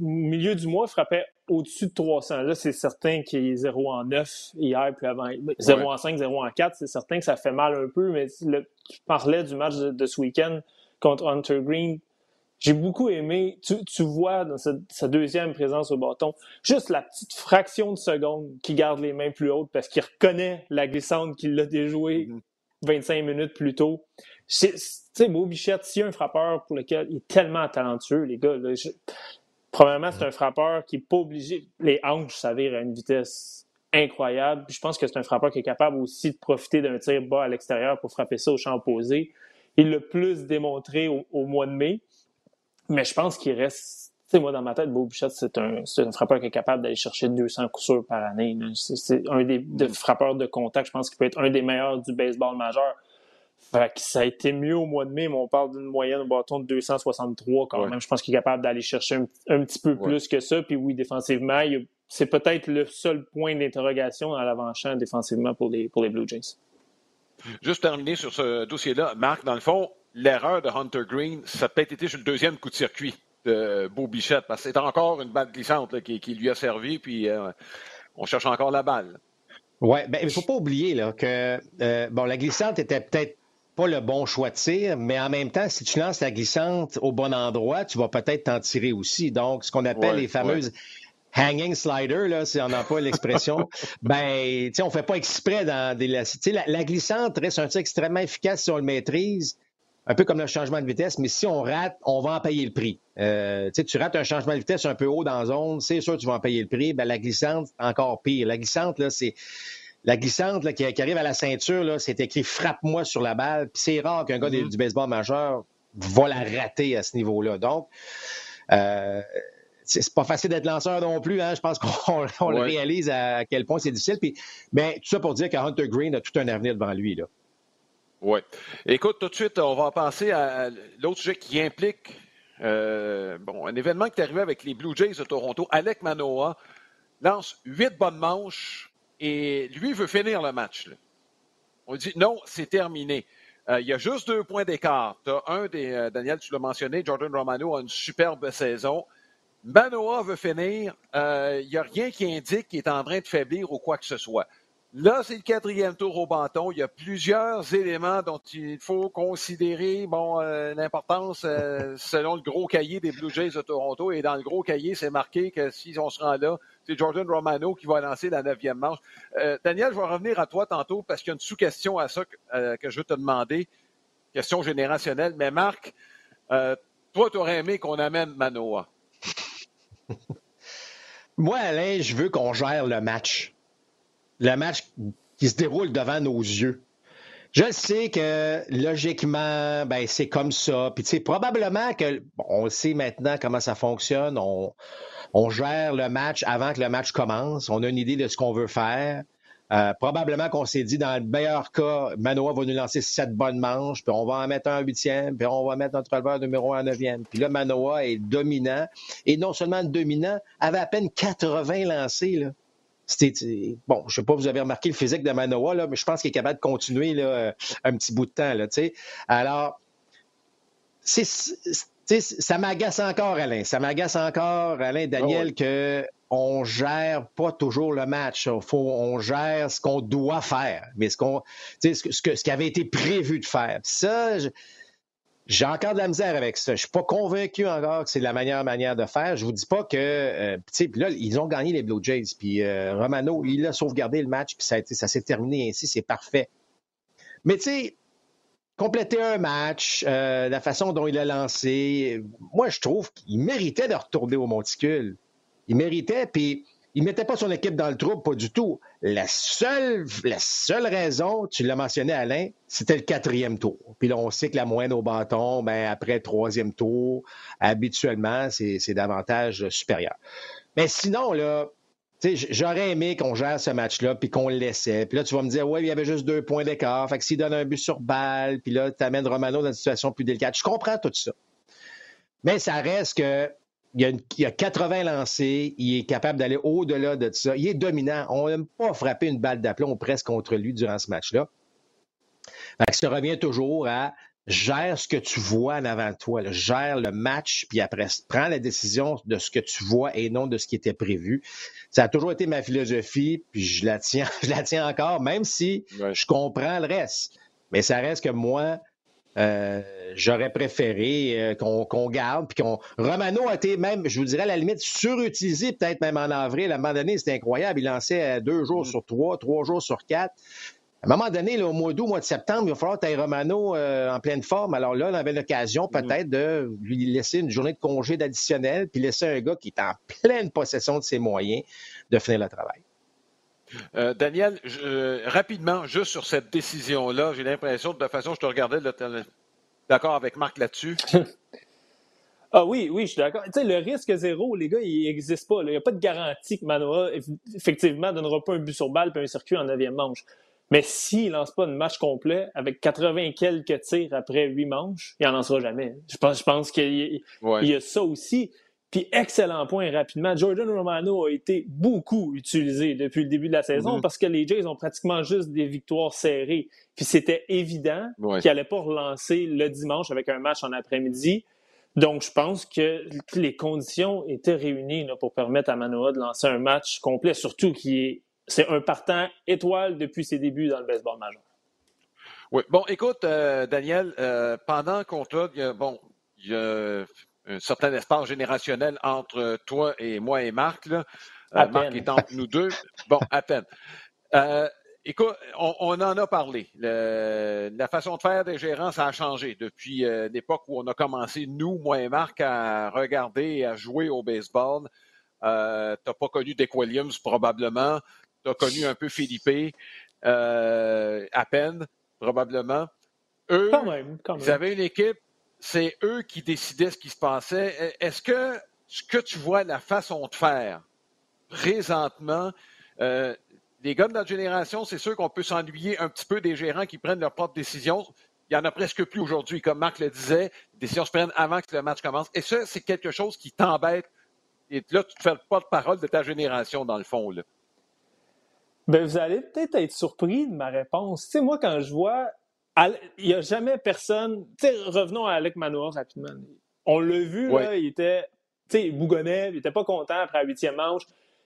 au milieu du mois, frappait au-dessus de 300. Là, c'est certain qu'il est 0 en 9 hier, puis avant 0 en 5, 0 en 4. C'est certain que ça fait mal un peu, mais le, tu parlais du match de, ce week-end contre Hunter Green. J'ai beaucoup aimé, tu, vois dans sa, deuxième présence au bâton, juste la petite fraction de seconde qui garde les mains plus hautes parce qu'il reconnaît la glissante qu'il a déjouée 25 mm-hmm. minutes plus tôt. Tu sais, Beau Bichette, s'il y a un frappeur pour lequel il est tellement talentueux, les gars, premièrement, c'est un frappeur qui n'est pas obligé. Les hanches s'avèrent à une vitesse incroyable. je pense que c'est un frappeur qui est capable aussi de profiter d'un tir bas à l'extérieur pour frapper ça au champ opposé. Il l'a plus démontré au, mois de mai. Mais je pense qu'il reste. Tu sais, moi, dans ma tête, Beau Bichette, c'est un, un, frappeur qui est capable d'aller chercher 200 coups sûrs par année. C'est un des frappeurs de contact. Je pense qu'il peut être un des meilleurs du baseball majeur. Fait que ça a été mieux au mois de mai, mais on parle d'une moyenne au bâton de 263 quand même. Je pense qu'il est capable d'aller chercher un, petit peu plus que ça. Puis oui, défensivement, c'est peut-être le seul point d'interrogation dans l'avant-champ défensivement pour les, pour les Blue Jays. Juste terminer sur ce dossier-là, Marc, dans le fond, l'erreur de Hunter Green, ça a peut-être été sur le deuxième coup de circuit de Beau Bichette, parce que c'est encore une balle glissante qui, lui a servi, puis euh, on cherche encore la balle. Oui, ben, il ne faut pas oublier là, que euh, bon, la glissante était peut-être pas le bon choix de tir, mais en même temps, si tu lances la glissante au bon endroit, tu vas peut-être t'en tirer aussi. Donc, ce qu'on appelle les fameuses hanging sliders, là, si on n'a pas l'expression, *laughs* ben, tu sais, on fait pas exprès dans des... La, la glissante reste un tir extrêmement efficace si on le maîtrise, un peu comme le changement de vitesse, mais si on rate, on va en payer le prix. Euh, tu rates un changement de vitesse un peu haut dans la zone, c'est sûr que tu vas en payer le prix. Ben, la glissante, encore pire. La glissante, là, c'est la glissante qui, arrive à la ceinture, c'est écrit frappe-moi sur la balle. Puis c'est rare qu'un gars mm-hmm. du baseball majeur va la rater à ce niveau-là. Donc, euh, c'est pas facile d'être lanceur non plus. Hein. Je pense qu'on *laughs* le réalise à quel point c'est difficile. Puis, mais tout ça pour dire que Hunter Green a tout un avenir devant lui. Là. Oui. Écoute, tout de suite, on va passer à l'autre sujet qui implique euh, bon, un événement qui est arrivé avec les Blue Jays de Toronto. Alec Manoa lance huit bonnes manches et lui veut finir le match. On dit non, c'est terminé. Euh, il y a juste deux points d'écart. un des, euh, Daniel, tu l'as mentionné, Jordan Romano a une superbe saison. Manoa veut finir. Il n'y a rien qui indique qu'il est en train de faiblir ou quoi que ce soit. Là, c'est le quatrième tour au bâton. Il y a plusieurs éléments dont il faut considérer bon, euh, l'importance euh, selon le gros cahier des Blue Jays de Toronto. Et dans le gros cahier, c'est marqué que si on se rend là, c'est Jordan Romano qui va lancer la neuvième manche. Euh, Daniel, je vais revenir à toi tantôt parce qu'il y a une sous-question à ça que, je veux te demander. Question générationnelle. Mais Marc, toi, tu aurais aimé qu'on amène Manoa. *laughs* Moi, Alain, je veux qu'on gère le match le match qui se déroule devant nos yeux. Je sais que logiquement, ben, c'est comme ça. Puis tu probablement que on sait maintenant comment ça fonctionne. On, gère le match avant que le match commence. On a une idée de ce qu'on veut faire. Euh, probablement qu'on s'est dit, dans le meilleur cas, Manoa va nous lancer sept bonnes manches, puis on va en mettre un huitième, puis on va mettre notre releveur numéro un neuvième. Puis là, Manoa est dominant. Et non seulement dominant, avait à peine 80 lancés. Bon, je sais pas, vous avez remarqué le physique de Manoa, là, mais je pense qu'il est capable de continuer là, euh, un petit bout de temps. Là, Alors, c'est, ça m'agace encore, Alain. Ça m'agace encore, Alain Daniel, qu'on on gère pas toujours le match. Faut, on gère ce qu'on doit faire, mais ce qu'on, ce, ce, ce qui avait été prévu de faire. ça, j'ai encore de la misère avec ça. Je suis pas convaincu encore que c'est la meilleure manière de faire. Je vous dis pas que, euh, tu sais, là, ils ont gagné les Blue Jays, puis euh, Romano, il a sauvegardé le match, puis ça, ça s'est terminé ainsi, c'est parfait. Mais tu sais, compléter un match, euh, la façon dont il a lancé, moi, je trouve qu'il méritait de retourner au monticule. Il méritait, puis il mettait pas son équipe dans le trouble, pas du tout. La seule, raison, tu l'as mentionné, Alain, c'était le quatrième tour. Puis là, on sait que la moyenne au bâton, ben, après troisième tour, habituellement, c'est davantage supérieur. Mais sinon, là, j'aurais aimé qu'on gère ce match-là, puis qu'on le laissait. Puis là, tu vas me dire, ouais, il y avait juste deux points d'écart. Fait que s'il donne un but sur balle, puis là, tu amènes Romano dans une situation plus délicate. Je comprends tout ça. Mais ça reste que il y, a 80 lancés, il est capable d'aller au-delà de ça. Il est dominant. On n'aime pas frapper une balle d'aplomb presque contre lui durant ce match-là. Ça revient toujours à gère ce que tu vois en avant de toi, gère le match, puis après, prends la décision de ce que tu vois et non de ce qui était prévu. Ça a toujours été ma philosophie, puis je la tiens, *laughs* je la tiens encore, même si je comprends le reste. Mais ça reste que moi, euh, j'aurais préféré euh, qu'on garde, puis qu'on. Romano a été même, je vous dirais, à la limite, surutilisé, peut-être même en avril. À un moment donné, c'était incroyable. Il lançait euh, deux jours mm. sur trois, trois jours sur quatre. À un moment donné, au mois d'août, au mois de septembre, il va falloir que Romano en pleine forme. Alors là, on avait l'occasion mm. peut-être de lui laisser une journée de congé d'additionnel, puis laisser un gars qui est en pleine possession de ses moyens de finir le travail. Euh, Daniel, euh, rapidement, juste sur cette décision-là, j'ai l'impression, de toute façon, je te regardais, d'accord avec Marc là-dessus. *laughs* ah oui, oui, je suis d'accord. Tu sais, le risque zéro, les gars, il n'existe pas. Il n'y a pas de garantie que Manoa, effectivement, donnera pas un but sur balle et un circuit en neuvième manche. Mais s'il ne lance pas un match complet avec 80 quelques tirs après huit manches, il n'en lancera jamais. Je pense, je pense qu'il y a ça aussi. Puis excellent point rapidement. Jordan Romano a été beaucoup utilisé depuis le début de la saison mm-hmm. parce que les Jays ont pratiquement juste des victoires serrées. Puis c'était évident qu'il n'allait pas relancer le dimanche avec un match en après-midi. Donc je pense que les conditions étaient réunies pour permettre à Manoa de lancer un match complet, surtout qui est c'est un partant étoile depuis ses débuts dans le baseball majeur. Oui. Bon, écoute, euh, Daniel, euh, pendant qu'on t'a, bon, il y a un certain espace générationnel entre toi et moi et Marc. Là. Euh, Marc est entre nous deux. Bon, à peine. Euh, écoute, on, en a parlé. la façon de faire des gérants, ça a changé depuis euh, l'époque où on a commencé, nous, moi et Marc, à regarder et à jouer au baseball. Euh, tu n'as pas connu Dick Williams probablement. Tu as connu un peu Philippe, à peine, probablement. Eux, quand même, quand même. ils avaient une équipe c'est eux qui décidaient ce qui se passait. Est-ce que ce que tu vois, la façon de faire présentement, euh, les gars de notre génération, c'est sûr qu'on peut s'ennuyer un petit peu des gérants qui prennent leurs propres décisions. Il n'y en a presque plus aujourd'hui. Comme Marc le disait, les décisions se prennent avant que le match commence. Et ça, c'est quelque chose qui t'embête. Et là, tu ne fais pas de parole de ta génération, dans le fond. Là. Ben, vous allez peut-être être surpris de ma réponse. Tu sais, moi, quand je vois, il n'y a jamais personne. Revenons à Alec Manoa rapidement. On l'a vu, là, il était. Tu sais, Bougonnet, il n'était pas content après la huitième manche.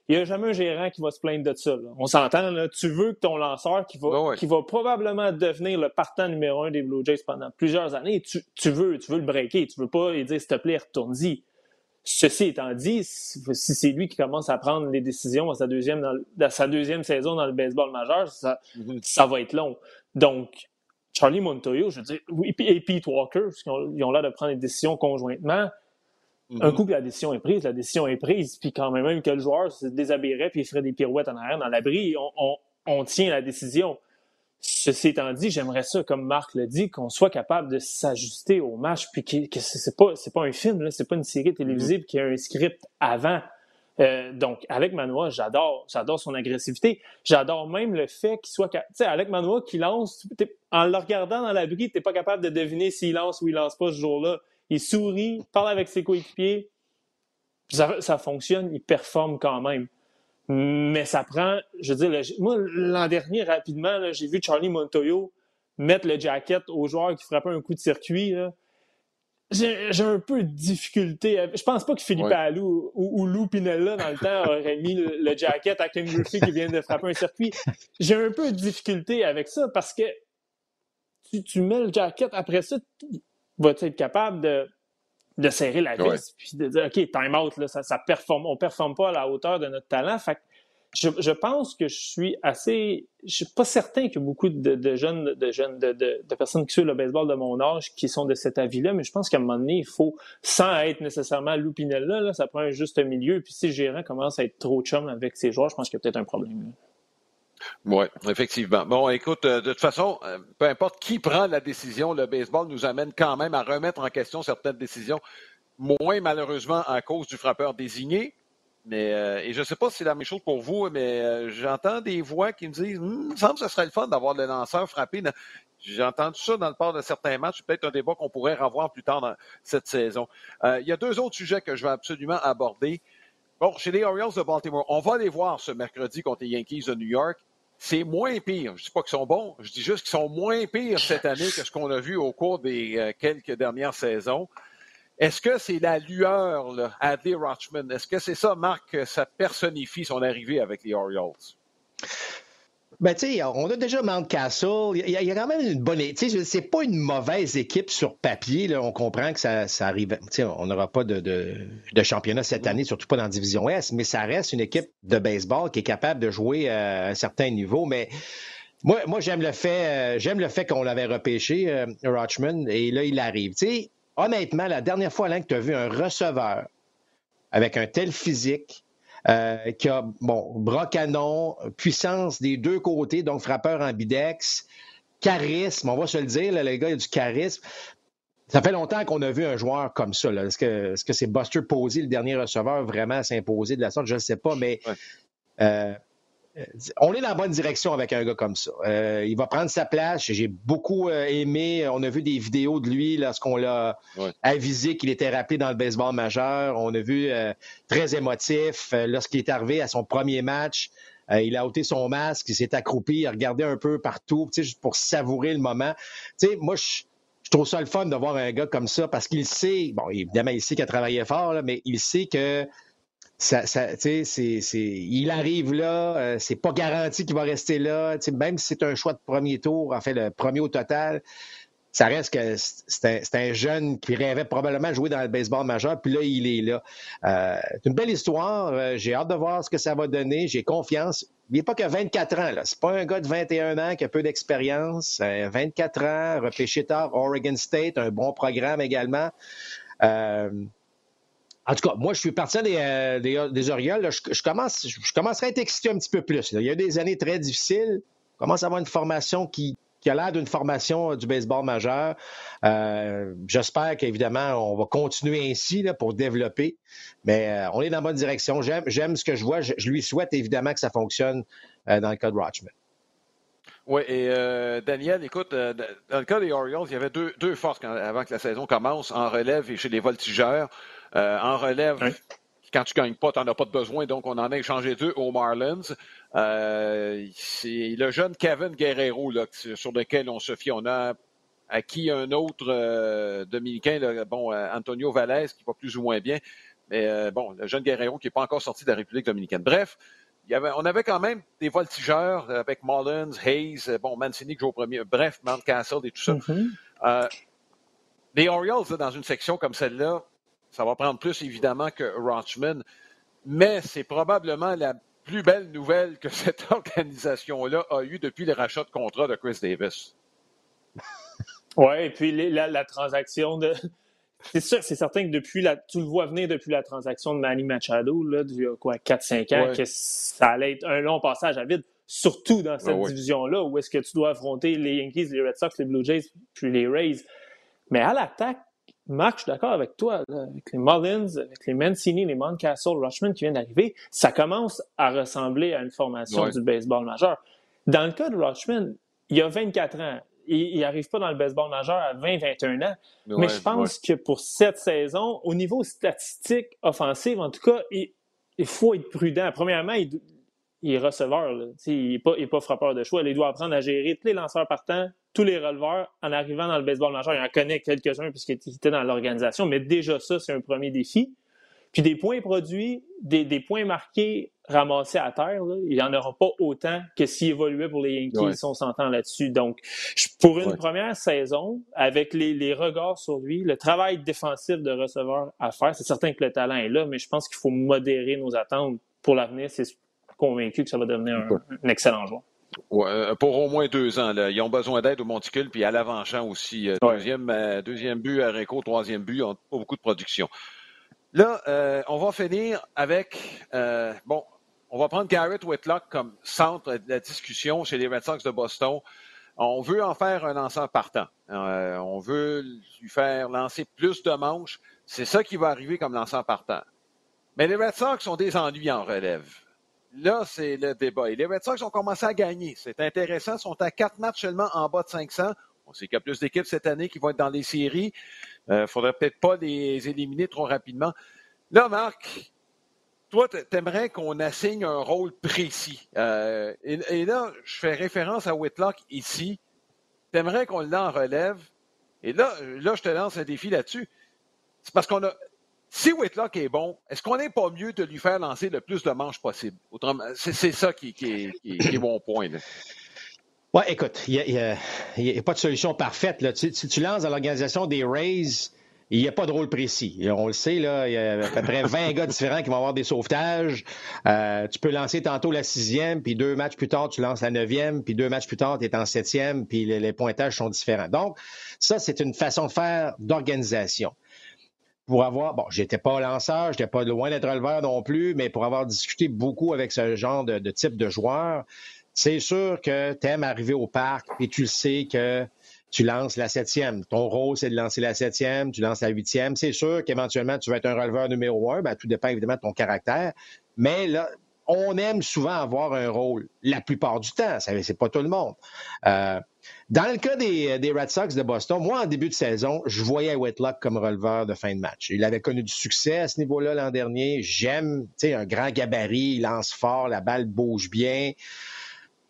Il n'y a jamais un gérant qui va se plaindre de ça. On s'entend, là. Tu veux que ton lanceur, qui va, qui va probablement devenir le partant numéro un des Blue Jays pendant plusieurs années, tu, tu veux, tu veux le breaker. Tu veux pas lui dire, s'il te plaît, retourne-y. Ceci étant dit, si c'est lui qui commence à prendre les décisions à sa deuxième, dans, sa deuxième saison dans le baseball majeur, ça, mm-hmm. ça va être long. Donc, Charlie Montoyo, je veux dire, et Pete Walker, parce qu'ils ont, l'air de prendre des décisions conjointement. Un mm-hmm. coup que la décision est prise, la décision est prise, puis quand même, même que le joueur se déshabillerait puis il ferait des pirouettes en arrière dans l'abri, on, on, tient la décision. Ceci étant dit, j'aimerais ça, comme Marc l'a dit, qu'on soit capable de s'ajuster au match, puis que, c'est pas c'est pas un film, c'est pas une série télévisée, puis qu'il y a un script avant. Euh, donc, Alec Manoa, j'adore, j'adore son agressivité. J'adore même le fait qu'il soit, tu sais, Alec Manoa qui lance, en le regardant dans l'abri, t'es pas capable de deviner s'il lance ou il lance pas ce jour-là. Il sourit, parle avec ses coéquipiers, ça, fonctionne, il performe quand même. Mais ça prend, je veux dire, moi, l'an dernier, rapidement, j'ai vu Charlie Montoyo mettre le jacket au joueur qui frappait un coup de circuit. J'ai un peu de difficulté. Je pense pas que Philippe Alou ou, Lou Pinella, dans le temps, aurait mis le, jacket à Ken Murphy qui vient de frapper un circuit. J'ai un peu de difficulté avec ça parce que tu, tu mets le jacket, après ça, vas-tu être capable de de serrer la vis, puis de dire, OK, time out, là, ça, ça performe, on performe pas à la hauteur de notre talent. Fait je, pense que je suis assez. Je suis pas certain que beaucoup de, jeunes, de jeunes, de, personnes qui suivent le baseball de mon âge qui sont de cet avis-là, mais je pense qu'à un moment donné, il faut, sans être nécessairement loupinel là, ça prend un juste milieu. Puis si le gérant commence à être trop chum avec ses joueurs, je pense qu'il y a peut-être un problème. Oui, effectivement. Bon, écoute, euh, de toute façon, euh, peu importe qui prend la décision, le baseball nous amène quand même à remettre en question certaines décisions, moins malheureusement à cause du frappeur désigné. Mais, euh, et je ne sais pas si c'est la même chose pour vous, mais j'entends des voix qui me disent hum, il me semble que ce serait le fun d'avoir le lanceur frappé. J'ai entendu ça dans le port de certains matchs. Peut-être un débat qu'on pourrait revoir plus tard dans cette saison. il y a deux autres sujets que je vais absolument aborder. Bon, chez les Orioles de Baltimore, on va les voir ce mercredi contre les Yankees de New York c'est moins pire. Je ne dis pas qu'ils sont bons, je dis juste qu'ils sont moins pires cette année que ce qu'on a vu au cours des euh, quelques dernières saisons. Est-ce que c'est la lueur là, à D. Rochman? Est-ce que c'est ça, Marc, que ça personnifie son arrivée avec les Orioles? Ben, tu sais, on a déjà Mountcastle. Il y, a, il y a quand même une bonne. Tu sais, c'est pas une mauvaise équipe sur papier. Là. On comprend que ça, ça arrive. Tu sais, on n'aura pas de, de, championnat cette année, surtout pas dans la division S, mais ça reste une équipe de baseball qui est capable de jouer à un certain niveau. Mais moi, moi j'aime le fait, euh, j'aime le fait qu'on l'avait repêché, euh, Rochman, et là, il arrive. Tu sais, honnêtement, la dernière fois, Alain, que tu as vu un receveur avec un tel physique, euh, qui a, bon, bras canon, puissance des deux côtés, donc frappeur en bidex, charisme, on va se le dire, là, le gars, il a du charisme. Ça fait longtemps qu'on a vu un joueur comme ça. Est-ce que c'est -ce Buster Posey, le dernier receveur, vraiment s'imposer de la sorte? Je ne sais pas, mais euh, on est dans la bonne direction avec un gars comme ça. Euh, il va prendre sa place. J'ai beaucoup euh, aimé. On a vu des vidéos de lui lorsqu'on l'a avisé qu'il était rappelé dans le baseball majeur. On a vu euh, très émotif lorsqu'il est arrivé à son premier match. il a ôté son masque, il s'est accroupi, il a regardé un peu partout, juste pour savourer le moment. moi, je, trouve ça le fun de voir un gars comme ça parce qu'il sait, bon, évidemment, il sait qu'il a travaillé fort, mais il sait que ça, ça c'est, c'est, il arrive là, euh, c'est pas garanti qu'il va rester là. Même si c'est un choix de premier tour, en fait, le premier au total, ça reste que c'est un, jeune qui rêvait probablement de jouer dans le baseball majeur, puis là, il est là. Euh, c'est une belle histoire. Euh, j'ai hâte de voir ce que ça va donner. J'ai confiance. Il n'est pas que 24 ans. C'est pas un gars de 21 ans qui a peu d'expérience. 24 ans, repêché tard, Oregon State, un bon programme également. Euh, en tout cas, moi, je suis partisan des, euh, des, Orioles. Je, commence, je, commencerai à être excité un petit peu plus. Il y a eu des années très difficiles. Je commence à avoir une formation qui, qui a l'air d'une formation du baseball majeur. J'espère qu'évidemment, on va continuer ainsi là, pour développer. Mais on est dans la bonne direction. J'aime ce que je vois. Je, lui souhaite évidemment que ça fonctionne dans le cas de Rochman. Oui, et euh, Daniel, écoute, euh, dans le cas des Orioles, il y avait deux, deux forces avant que la saison commence, en relève et chez les voltigeurs. Euh, en relève, quand tu ne gagnes pas, tu n'en as pas de besoin, donc on en a échangé deux aux Marlins. c'est le jeune Kevin Guerrero là, sur lequel on se fie. On a acquis un autre dominicain, bon, Antonio Valles, qui va plus ou moins bien. Mais bon, le jeune Guerrero qui n'est pas encore sorti de la République dominicaine. Bref, on avait quand même des voltigeurs avec Mullins, Hayes, euh, bon, Mancini qui joue au premier, bref, Mountcastle et tout ça. Mm-hmm. Euh, les Orioles, dans une section comme celle-là, ça va prendre plus évidemment que Rochman, mais c'est probablement la plus belle nouvelle que *laughs* cette organisation-là a eue depuis le rachat de contrat de Chris Davis. *laughs* Oui, et puis la, transaction de, *laughs* c'est sûr, c'est certain que depuis la, tu le vois venir depuis la transaction de Manny Machado, là, quoi, 4-5 ans, que ça allait être un long passage à vide, surtout dans cette division-là, où est-ce que tu dois affronter les Yankees, les Red Sox, les Blue Jays, puis les Rays. Mais à l'attaque, Marc, je suis d'accord avec toi, avec les Mullins, avec les Mancini, les Mountcastle, Rushman qui viennent d'arriver, ça commence à ressembler à une formation du baseball majeur. Dans le cas de Rushman, il y a 24 ans, il n'arrive pas dans le baseball majeur à 20-21 ans. mais je pense que pour cette saison, au niveau statistique offensif, en tout cas, il, faut être prudent. Premièrement, il, est receveur. Il n'est pas, pas, frappeur de choix. Il doit apprendre à gérer tous les lanceurs partants, tous les releveurs en arrivant dans le baseball majeur. Il en connaît quelques-uns puisqu'il était dans l'organisation, mais déjà ça, c'est un premier défi. Puis des points produits, des, des points marqués ramassés à terre, il n'y en aura pas autant que s'il évoluait pour les Yankees, si on s'entend là-dessus. Donc, pour une première saison, avec les, les, regards sur lui, le travail défensif de receveur à faire, c'est certain que le talent est là, mais je pense qu'il faut modérer nos attentes pour l'avenir. C'est convaincu que ça va devenir un, excellent joueur. Ouais, euh, pour au moins deux ans. Là. Ils ont besoin d'aide au monticule, puis à l'avant-champ aussi. Euh, deuxième, euh, deuxième but à Réco, troisième but, on pas beaucoup de production. Là, euh, on va finir avec, euh, bon, on va prendre Garrett Whitlock comme centre de la discussion chez les Red Sox de Boston. On veut en faire un lanceur partant. Euh, on veut lui faire lancer plus de manches. C'est ça qui va arriver comme lanceur partant. Mais les Red Sox ont des ennuis en relève. Là, c'est le débat. Et les Red Sox ont commencé à gagner. C'est intéressant. Ils sont à quatre matchs seulement en bas de 500. On sait qu'il y a plus d'équipes cette année qui vont être dans les séries. Il euh, ne faudrait peut-être pas les éliminer trop rapidement. Là, Marc, toi, tu aimerais qu'on assigne un rôle précis. Euh, et, là, je fais référence à Whitlock ici. Tu aimerais qu'on l'en relève. Et là, là, je te lance un défi là-dessus. C'est parce qu'on a. Si Whitlock est bon, est-ce qu'on n'est pas mieux de lui faire lancer le plus de manches possible? C'est ça qui, est, mon point. Oui, écoute, il n'y a, pas de solution parfaite. Si tu, lances dans l'organisation des Rays, il n'y a pas de rôle précis. On le sait, là, il y a à peu près 20 gars différents qui vont avoir des sauvetages. Euh, tu peux lancer tantôt la sixième, puis deux matchs plus tard, tu lances la neuvième, puis deux matchs plus tard, tu es en septième, puis les, pointages sont différents. Donc, ça, c'est une façon de faire d'organisation pour avoir, bon, j'étais pas lanceur, j'étais pas loin d'être releveur non plus, mais pour avoir discuté beaucoup avec ce genre de, type de joueur, c'est sûr que tu aimes arriver au parc et tu le sais que tu lances la septième. Ton rôle, c'est de lancer la septième, tu lances la huitième. C'est sûr qu'éventuellement, tu vas être un releveur numéro un. Ben, tout dépend évidemment de ton caractère. Mais là, on aime souvent avoir un rôle la plupart du temps. C'est pas tout le monde. Euh, dans le cas des, Red Sox de Boston, moi, en début de saison, je voyais Whitlock comme releveur de fin de match. Il avait connu du succès à ce niveau-là l'an dernier. J'aime, tu sais, un grand gabarit, il lance fort, la balle bouge bien.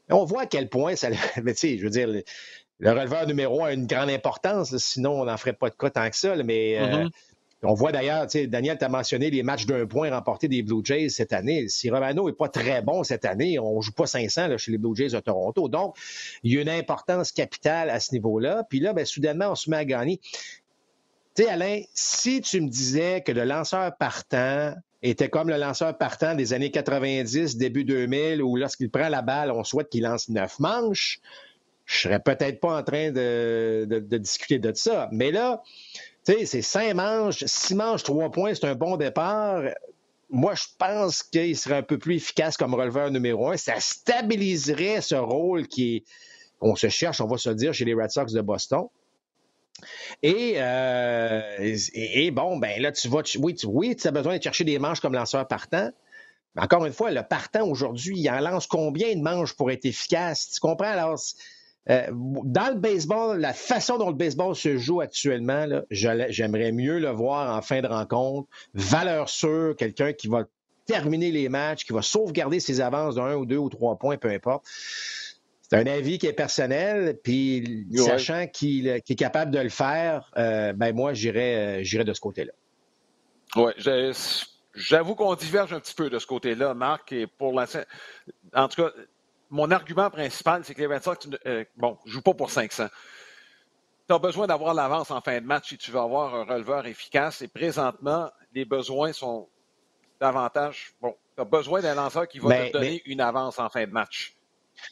On voit à quel point ça. *laughs* Mais tu sais, je veux dire, le, releveur numéro un a une grande importance, sinon on n'en ferait pas de cas tant que ça. mais euh, mm-hmm. On voit d'ailleurs, Daniel, tu as mentionné les matchs d'un point remportés des Blue Jays cette année. Si Romano n'est pas très bon cette année, on ne joue pas 500 là, chez les Blue Jays de Toronto. Donc, il y a une importance capitale à ce niveau-là. Puis là, ben, soudainement, on se met à gagner. Tu sais, Alain, si tu me disais que le lanceur partant était comme le lanceur partant des années 90, début 2000, où lorsqu'il prend la balle, on souhaite qu'il lance neuf manches. Je serais peut-être pas en train de, discuter de ça. Mais là, sais, c'est cinq manches, six manches, trois points, c'est un bon départ. Moi, je pense qu'il serait un peu plus efficace comme releveur numéro un. Ça stabiliserait ce rôle qui on se cherche, on va se dire, chez les Red Sox de Boston. Et, et, bon, ben là, tu vas, oui, tu, as besoin de chercher des manches comme lanceur partant. Encore une fois, le partant aujourd'hui, il en lance combien de manches pour être efficace? Tu comprends? Alors, euh, dans le baseball, la façon dont le baseball se joue actuellement, j'aimerais mieux le voir en fin de rencontre. Valeur sûre, quelqu'un qui va terminer les matchs, qui va sauvegarder ses avances d'un ou deux ou trois points, peu importe. C'est un avis qui est personnel, puis sachant qu'il est capable de le faire, euh, ben moi, j'irais euh, de ce côté-là. Oui, j'avoue qu'on diverge un petit peu de ce côté-là, Marc, et pour la... En tout cas, mon argument principal, c'est que les Red Sox, euh, bon, ne jouent pas pour 500. Tu as besoin d'avoir l'avance en fin de match si tu veux avoir un releveur efficace. Et présentement, les besoins sont davantage. Bon, tu as besoin d'un lanceur qui va te donner une avance en fin de match.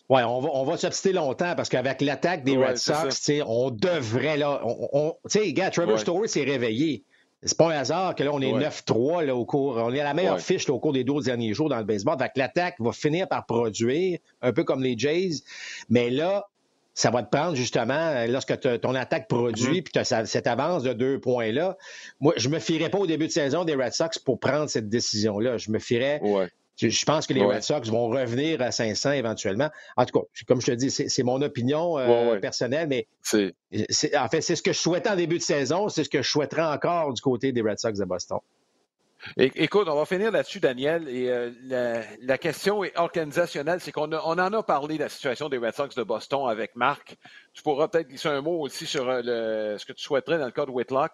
Oui, on va, on va s'obstiner longtemps parce qu'avec l'attaque des Red Sox, on devrait là. Tu sais, gars, Trevor Story s'est réveillé. C'est pas un hasard que là, on est 9-3 au cours. On est à la meilleure fiche au cours des 12 derniers jours dans le baseball. Donc, l'attaque va finir par produire, un peu comme les Jays. Mais là, ça va te prendre justement, lorsque ton attaque produit, mm-hmm. puis tu as cette avance de deux points-là. Moi, je me fierais pas au début de saison des Red Sox pour prendre cette décision-là. Je me fierais je pense que les Red Sox vont revenir à 500 éventuellement. En tout cas, comme je te dis, c'est mon opinion euh, personnelle, mais en fait, c'est ce que je souhaitais en début de saison, c'est ce que je souhaiterais encore du côté des Red Sox de Boston. Écoute, on va finir là-dessus, Daniel. Et euh, la, question est organisationnelle, c'est qu'on on en a parlé de la situation des Red Sox de Boston avec Marc. Tu pourras peut-être glisser un mot aussi sur euh, ce que tu souhaiterais dans le cas de Whitlock.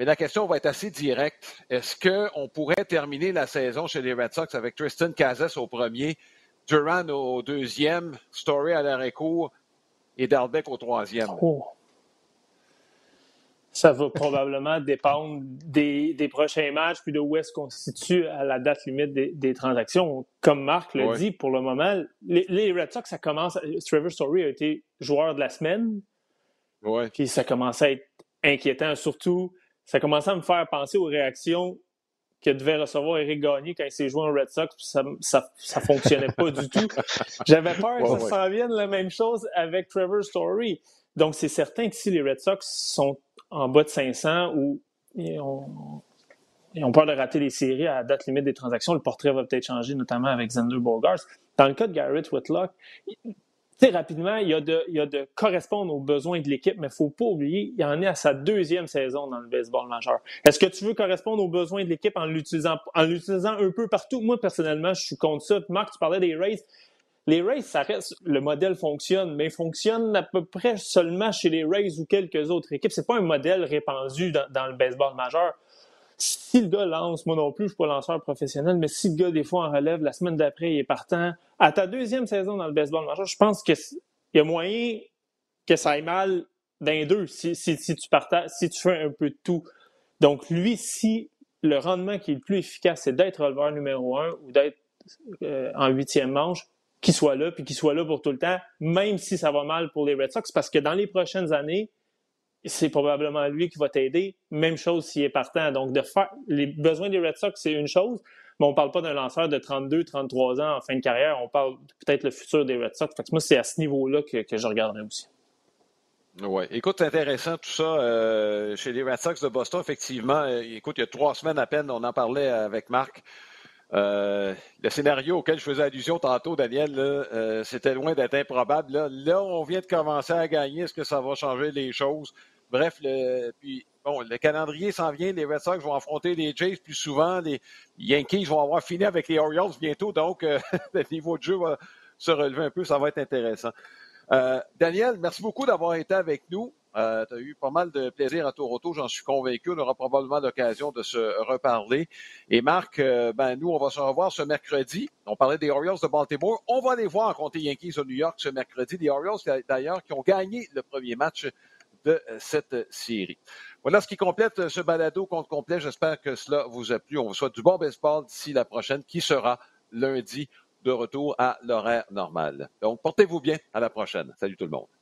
Mais la question va être assez directe. Est-ce qu'on pourrait terminer la saison chez les Red Sox avec Tristan Casas au premier, Duran au deuxième, Story à l'arrêt court et Dalbec au troisième? Oh. Ça va probablement *laughs* dépendre des, prochains matchs puis de où est-ce qu'on se situe à la date limite des, transactions. Comme Marc l'a dit, pour le moment, les, Red Sox, ça commence. Trevor Story a été joueur de la semaine. Ouais. Puis ça commence à être inquiétant, surtout ça commençait à me faire penser aux réactions que devait recevoir Eric Gagné quand il s'est joué en Red Sox, puis ça, ça, fonctionnait pas du tout. J'avais peur que ça s'en vienne la même chose avec Trevor Story. Donc, c'est certain que si les Red Sox sont en bas de 500 ou ils ont, peur de rater les séries à la date limite des transactions, le portrait va peut-être changer, notamment avec Xander Bogarts. Dans le cas de Garrett Whitlock, rapidement, il y, a de, correspondre aux besoins de l'équipe, mais il ne faut pas oublier, il en est à sa deuxième saison dans le baseball majeur. Est-ce que tu veux correspondre aux besoins de l'équipe en l'utilisant, en l'utilisant un peu partout? Moi, personnellement, je suis contre ça. Marc, tu parlais des Rays. Les Rays, ça reste, le modèle fonctionne, mais il fonctionne à peu près seulement chez les Rays ou quelques autres équipes. C'est pas un modèle répandu dans le baseball majeur si le gars lance, moi non plus, je suis pas lanceur professionnel, mais si le gars, des fois, en relève, la semaine d'après, il est partant, à ta deuxième saison dans le baseball majeur, je pense qu'il y a moyen que ça aille mal d'un deux si, si, tu partages, si tu fais un peu de tout. Donc, lui, si le rendement qui est le plus efficace, c'est d'être releveur numéro un ou d'être euh, en huitième manche, qu'il soit là, puis qu'il soit là pour tout le temps, même si ça va mal pour les Red Sox, parce que dans les prochaines années, c'est probablement lui qui va t'aider. Même chose s'il est partant. Donc, de faire les besoins des Red Sox, c'est une chose, mais on ne parle pas d'un lanceur de 32, 33 ans en fin de carrière. On parle peut-être le futur des Red Sox. Fait que moi, c'est à ce niveau-là que, je regarderai aussi. Oui. Écoute, c'est intéressant tout ça. Euh, chez les Red Sox de Boston, effectivement, euh, écoute, il y a trois semaines à peine, on en parlait avec Marc. Euh, le scénario auquel je faisais allusion tantôt, Daniel, c'était loin d'être improbable. Là. là, on vient de commencer à gagner. Est-ce que ça va changer les choses? Bref, le, bon, le calendrier s'en vient. Les Red Sox vont affronter les Jays plus souvent. Les Yankees vont avoir fini avec les Orioles bientôt. Donc, euh, *laughs* le niveau de jeu va se relever un peu. Ça va être intéressant. Euh, Daniel, merci beaucoup d'avoir été avec nous. Euh, tu eu pas mal de plaisir à Toronto, j'en suis convaincu. On aura probablement l'occasion de se reparler. Et Marc, ben, nous, on va se revoir ce mercredi. On parlait des Orioles de Baltimore. On va aller voir contre les Yankees au New York ce mercredi. Les Orioles, d'ailleurs, qui ont gagné le premier match de euh, cette série. Voilà ce qui complète euh, ce balado compte complet. J'espère que cela vous a plu. On vous souhaite du bon baseball d'ici la prochaine, qui sera lundi de retour à l'horaire normal. Donc, portez-vous bien. À la prochaine. Salut tout le monde.